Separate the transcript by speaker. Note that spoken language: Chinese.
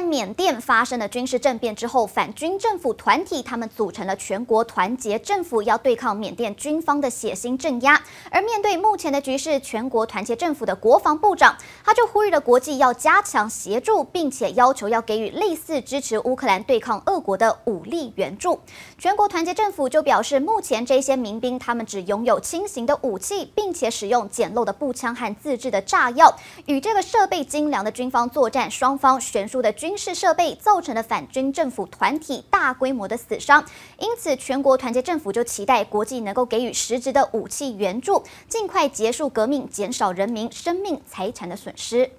Speaker 1: 缅甸发生了军事政变之后，反军政府团体他们组成了全国团结政府，要对抗缅甸军方的血腥镇压。而面对目前的局势，全国团结政府的国防部长他就呼吁了国际要加强协助，并且要求要给予类似支持乌克兰对抗俄国的武力援助。全国团结政府就表示，目前这些民兵他们只拥有轻型的武器，并且使用简陋的步枪和自制的炸药，与这个设备精良的军方作战，双方悬殊的军军事设备造成了反军政府团体大规模的死伤，因此全国团结政府就期待国际能够给予实质的武器援助，尽快结束革命，减少人民生命财产的损失。